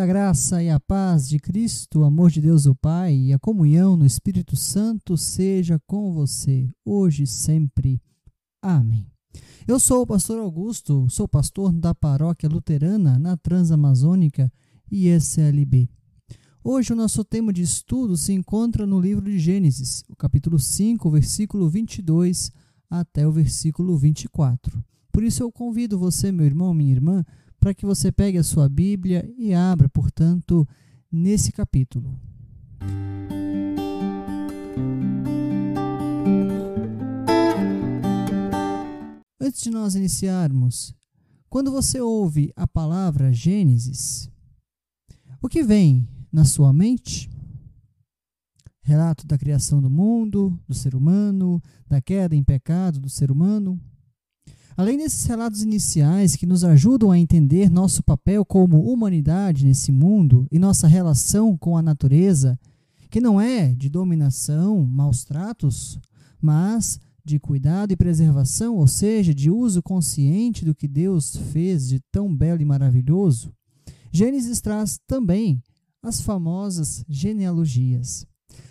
A graça e a paz de Cristo, o amor de Deus o Pai e a comunhão no Espírito Santo seja com você, hoje e sempre. Amém. Eu sou o pastor Augusto, sou pastor da paróquia luterana na Transamazônica ISLB. Hoje o nosso tema de estudo se encontra no livro de Gênesis, o capítulo 5, versículo 22 até o versículo 24. Por isso eu convido você, meu irmão, minha irmã, para que você pegue a sua Bíblia e abra, portanto, nesse capítulo. Antes de nós iniciarmos, quando você ouve a palavra Gênesis, o que vem na sua mente? Relato da criação do mundo, do ser humano, da queda em pecado do ser humano? Além desses relatos iniciais que nos ajudam a entender nosso papel como humanidade nesse mundo e nossa relação com a natureza, que não é de dominação, maus tratos, mas de cuidado e preservação, ou seja, de uso consciente do que Deus fez de tão belo e maravilhoso, Gênesis traz também as famosas genealogias.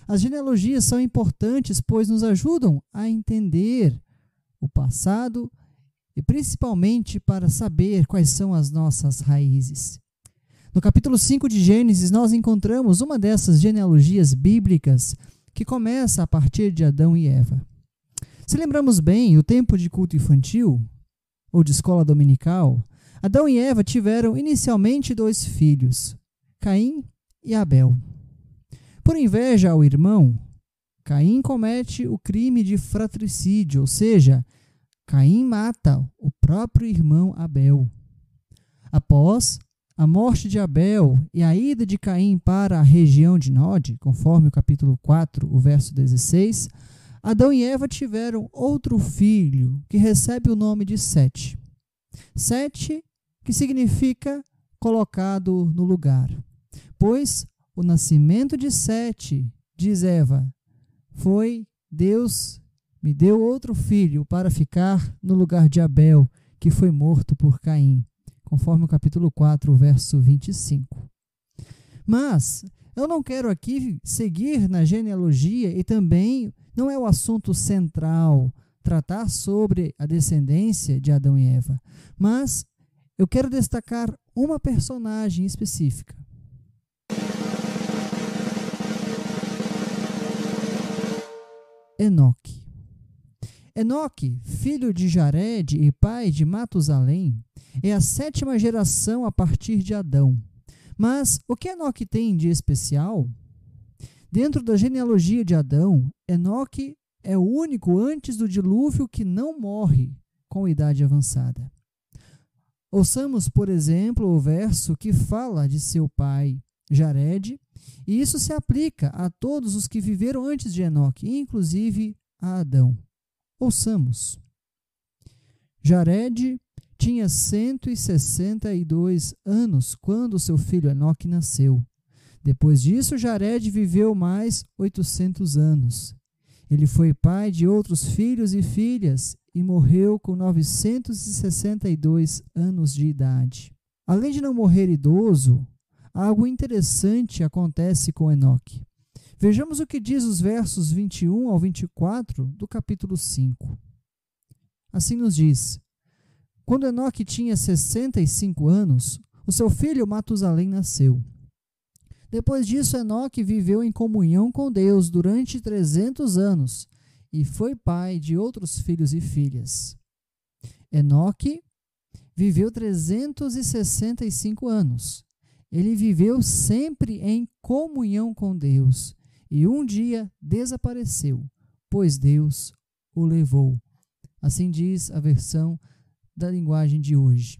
As genealogias são importantes pois nos ajudam a entender o passado e principalmente para saber quais são as nossas raízes. No capítulo 5 de Gênesis, nós encontramos uma dessas genealogias bíblicas que começa a partir de Adão e Eva. Se lembramos bem, o tempo de culto infantil, ou de escola dominical, Adão e Eva tiveram inicialmente dois filhos, Caim e Abel. Por inveja ao irmão, Caim comete o crime de fratricídio, ou seja, Caim mata o próprio irmão Abel. Após a morte de Abel e a ida de Caim para a região de Nod, conforme o capítulo 4, o verso 16, Adão e Eva tiveram outro filho que recebe o nome de Sete. Sete, que significa colocado no lugar. Pois o nascimento de Sete, diz Eva, foi Deus me deu outro filho para ficar no lugar de Abel, que foi morto por Caim, conforme o capítulo 4, verso 25. Mas eu não quero aqui seguir na genealogia e também não é o assunto central tratar sobre a descendência de Adão e Eva, mas eu quero destacar uma personagem específica. Enoque. Enoque, filho de Jared e pai de Matusalém, é a sétima geração a partir de Adão. Mas o que Enoque tem de especial? Dentro da genealogia de Adão, Enoque é o único antes do dilúvio que não morre com idade avançada. Ouçamos, por exemplo, o verso que fala de seu pai, Jared, e isso se aplica a todos os que viveram antes de Enoque, inclusive a Adão. Ouçamos. Jared tinha 162 anos quando seu filho Enoque nasceu. Depois disso, Jared viveu mais 800 anos. Ele foi pai de outros filhos e filhas e morreu com 962 anos de idade. Além de não morrer idoso, algo interessante acontece com Enoque. Vejamos o que diz os versos 21 ao 24 do capítulo 5. Assim nos diz: Quando Enoque tinha 65 anos, o seu filho Matusalém nasceu. Depois disso, Enoque viveu em comunhão com Deus durante 300 anos e foi pai de outros filhos e filhas. Enoque viveu 365 anos. Ele viveu sempre em comunhão com Deus e um dia desapareceu, pois Deus o levou. Assim diz a versão da linguagem de hoje.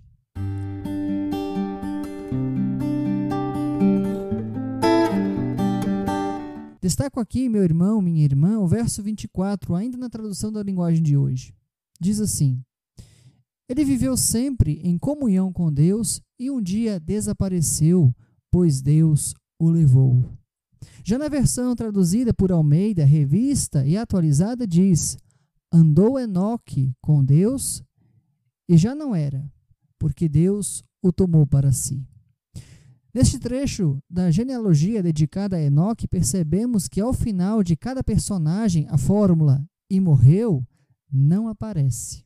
Destaco aqui, meu irmão, minha irmã, o verso 24, ainda na tradução da linguagem de hoje. Diz assim: Ele viveu sempre em comunhão com Deus e um dia desapareceu, pois Deus o levou. Já na versão traduzida por Almeida, revista e atualizada, diz: Andou Enoque com Deus e já não era, porque Deus o tomou para si. Neste trecho da genealogia dedicada a Enoque, percebemos que ao final de cada personagem a fórmula e morreu não aparece.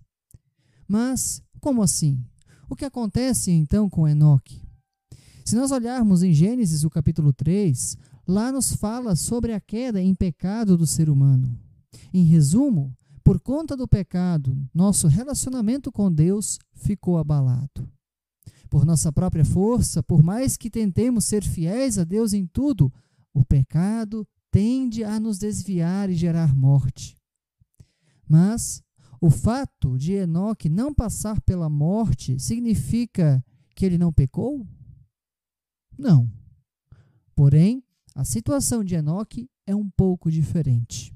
Mas, como assim? O que acontece então com Enoque? Se nós olharmos em Gênesis, o capítulo 3, lá nos fala sobre a queda em pecado do ser humano. Em resumo, por conta do pecado, nosso relacionamento com Deus ficou abalado. Por nossa própria força, por mais que tentemos ser fiéis a Deus em tudo, o pecado tende a nos desviar e gerar morte. Mas o fato de Enoque não passar pela morte significa que ele não pecou? Não. Porém, a situação de Enoque é um pouco diferente.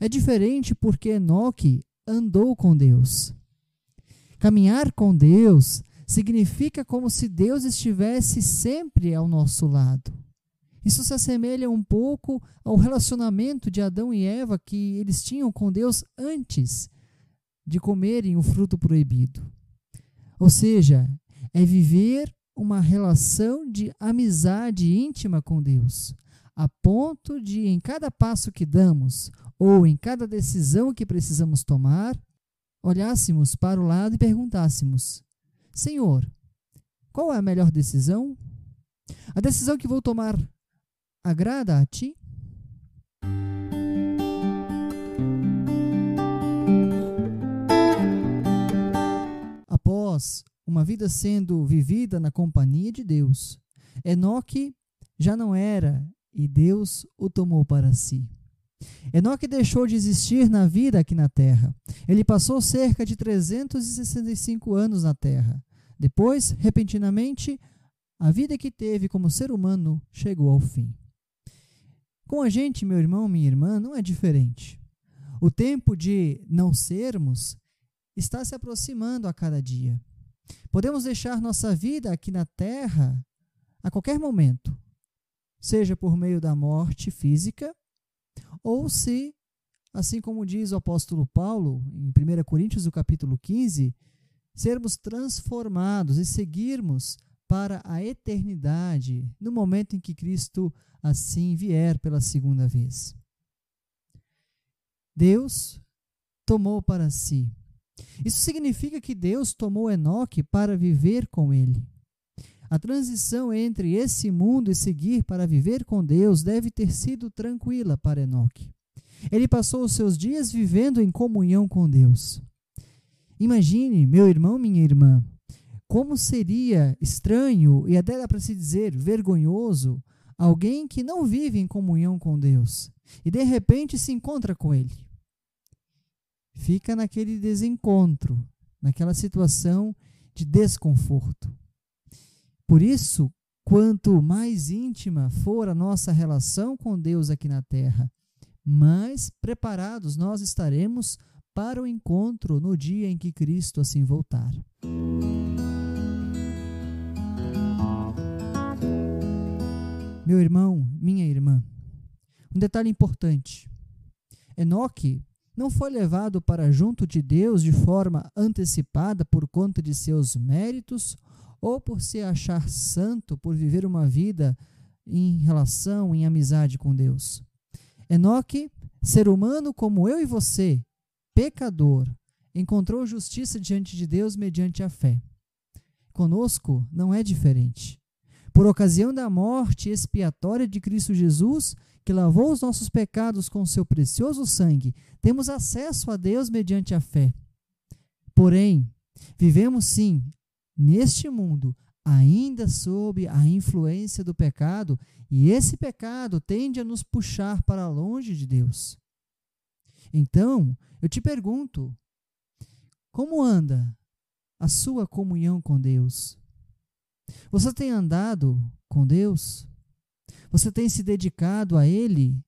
É diferente porque Enoque andou com Deus. Caminhar com Deus significa como se Deus estivesse sempre ao nosso lado. Isso se assemelha um pouco ao relacionamento de Adão e Eva que eles tinham com Deus antes de comerem o fruto proibido. Ou seja, é viver uma relação de amizade íntima com Deus, a ponto de, em cada passo que damos ou em cada decisão que precisamos tomar, olhássemos para o lado e perguntássemos: Senhor, qual é a melhor decisão? A decisão que vou tomar agrada a ti? Após uma vida sendo vivida na companhia de Deus, Enoque já não era e Deus o tomou para si. Enoque deixou de existir na vida aqui na terra. Ele passou cerca de 365 anos na terra. Depois, repentinamente, a vida que teve como ser humano chegou ao fim. Com a gente, meu irmão, minha irmã, não é diferente. O tempo de não sermos está se aproximando a cada dia. Podemos deixar nossa vida aqui na terra a qualquer momento, seja por meio da morte física, ou se, assim como diz o apóstolo Paulo em 1 Coríntios, o capítulo 15, sermos transformados e seguirmos para a eternidade, no momento em que Cristo assim vier pela segunda vez. Deus tomou para si. Isso significa que Deus tomou Enoque para viver com ele. A transição entre esse mundo e seguir para viver com Deus deve ter sido tranquila para Enoque. Ele passou os seus dias vivendo em comunhão com Deus. Imagine, meu irmão, minha irmã, como seria estranho e até dá para se dizer vergonhoso alguém que não vive em comunhão com Deus e de repente se encontra com Ele. Fica naquele desencontro, naquela situação de desconforto. Por isso, quanto mais íntima for a nossa relação com Deus aqui na terra, mais preparados nós estaremos para o encontro no dia em que Cristo assim voltar. Meu irmão, minha irmã, um detalhe importante: Enoque não foi levado para junto de Deus de forma antecipada por conta de seus méritos ou por se achar santo, por viver uma vida em relação, em amizade com Deus. Enoque, ser humano como eu e você, pecador, encontrou justiça diante de Deus mediante a fé. Conosco não é diferente. Por ocasião da morte expiatória de Cristo Jesus, que lavou os nossos pecados com seu precioso sangue, temos acesso a Deus mediante a fé. Porém, vivemos sim neste mundo ainda sob a influência do pecado, e esse pecado tende a nos puxar para longe de Deus. Então, eu te pergunto: como anda a sua comunhão com Deus? Você tem andado com Deus? Você tem se dedicado a Ele?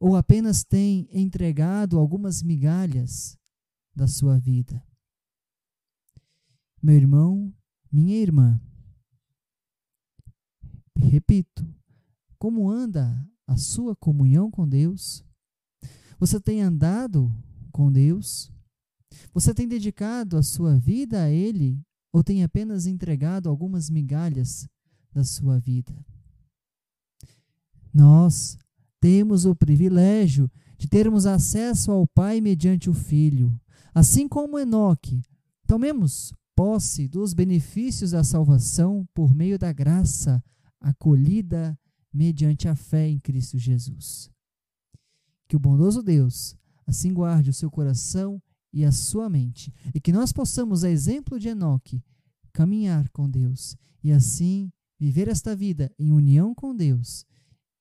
Ou apenas tem entregado algumas migalhas da sua vida? Meu irmão, minha irmã, repito, como anda a sua comunhão com Deus? Você tem andado com Deus? Você tem dedicado a sua vida a Ele ou tem apenas entregado algumas migalhas da sua vida? Nós temos o privilégio de termos acesso ao Pai mediante o Filho, assim como Enoque. Tomemos posse dos benefícios da salvação por meio da graça acolhida mediante a fé em Cristo Jesus. Que o bondoso Deus assim guarde o seu coração e a sua mente, e que nós possamos, a exemplo de Enoque, caminhar com Deus e assim viver esta vida em união com Deus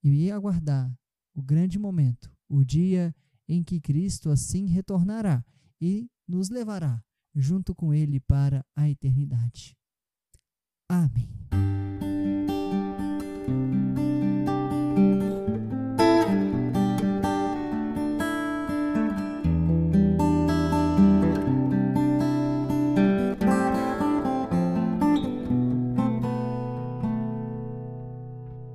e aguardar o grande momento, o dia em que Cristo assim retornará e nos levará junto com Ele para a eternidade. Amém.